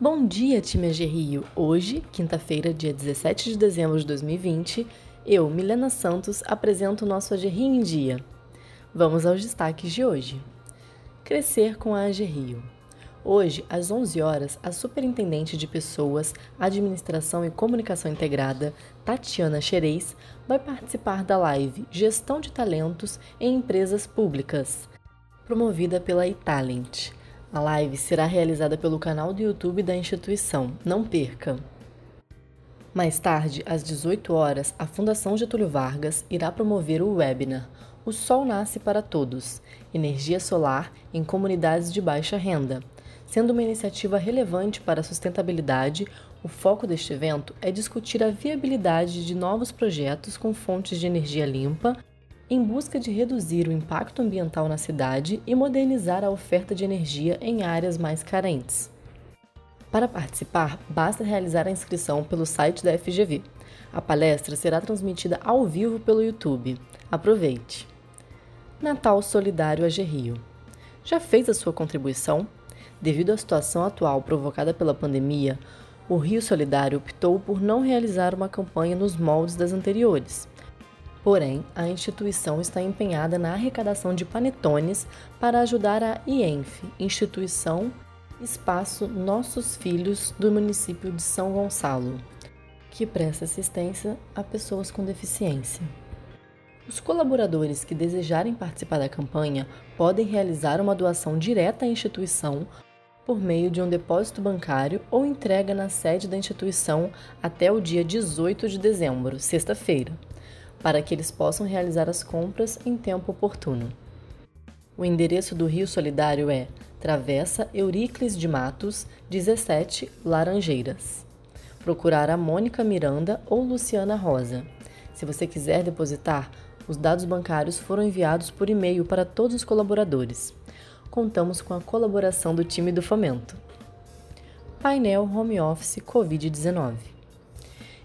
Bom dia, time AG Rio! Hoje, quinta-feira, dia 17 de dezembro de 2020, eu, Milena Santos, apresento o nosso AG Rio em Dia. Vamos aos destaques de hoje. Crescer com a AG Rio. Hoje, às 11 horas, a Superintendente de Pessoas, Administração e Comunicação Integrada, Tatiana Xerez, vai participar da live Gestão de Talentos em Empresas Públicas, promovida pela Italent. A live será realizada pelo canal do YouTube da instituição. Não perca! Mais tarde, às 18 horas, a Fundação Getúlio Vargas irá promover o webinar O Sol Nasce para Todos Energia Solar em Comunidades de Baixa Renda. Sendo uma iniciativa relevante para a sustentabilidade, o foco deste evento é discutir a viabilidade de novos projetos com fontes de energia limpa em busca de reduzir o impacto ambiental na cidade e modernizar a oferta de energia em áreas mais carentes. Para participar, basta realizar a inscrição pelo site da FGV. A palestra será transmitida ao vivo pelo YouTube. Aproveite! Natal Solidário AG Rio. Já fez a sua contribuição? Devido à situação atual provocada pela pandemia, o Rio Solidário optou por não realizar uma campanha nos moldes das anteriores. Porém, a instituição está empenhada na arrecadação de panetones para ajudar a IENF, Instituição Espaço Nossos Filhos do município de São Gonçalo, que presta assistência a pessoas com deficiência. Os colaboradores que desejarem participar da campanha podem realizar uma doação direta à instituição por meio de um depósito bancário ou entrega na sede da instituição até o dia 18 de dezembro, sexta-feira para que eles possam realizar as compras em tempo oportuno. O endereço do Rio Solidário é Travessa Euríclides de Matos, 17, Laranjeiras. Procurar a Mônica Miranda ou Luciana Rosa. Se você quiser depositar, os dados bancários foram enviados por e-mail para todos os colaboradores. Contamos com a colaboração do time do Fomento. Painel Home Office Covid-19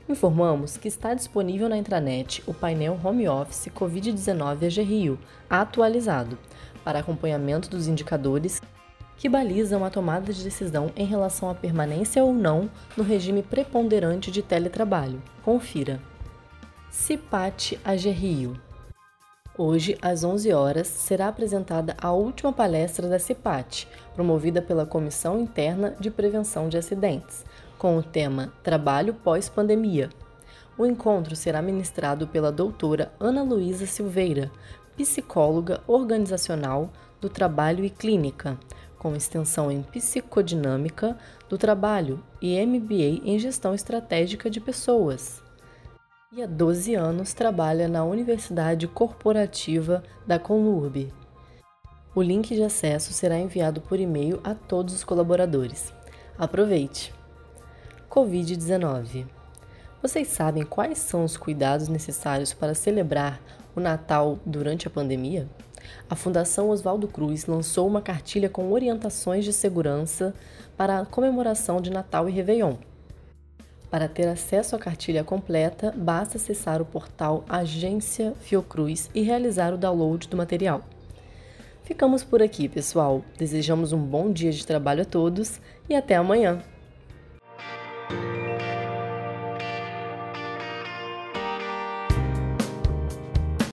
Informamos que está disponível na intranet o painel Home Office Covid-19 AG Rio, atualizado, para acompanhamento dos indicadores que balizam a tomada de decisão em relação à permanência ou não no regime preponderante de teletrabalho. Confira. CIPAT AG Rio. Hoje, às 11 horas, será apresentada a última palestra da CIPAT, promovida pela Comissão Interna de Prevenção de Acidentes, com o tema Trabalho pós-pandemia. O encontro será ministrado pela doutora Ana Luísa Silveira, psicóloga organizacional do trabalho e clínica, com extensão em psicodinâmica do trabalho e MBA em gestão estratégica de pessoas. E há 12 anos trabalha na Universidade Corporativa da Conurb. O link de acesso será enviado por e-mail a todos os colaboradores. Aproveite! Covid-19. Vocês sabem quais são os cuidados necessários para celebrar o Natal durante a pandemia? A Fundação Oswaldo Cruz lançou uma cartilha com orientações de segurança para a comemoração de Natal e Réveillon. Para ter acesso à cartilha completa, basta acessar o portal Agência Fiocruz e realizar o download do material. Ficamos por aqui, pessoal. Desejamos um bom dia de trabalho a todos e até amanhã!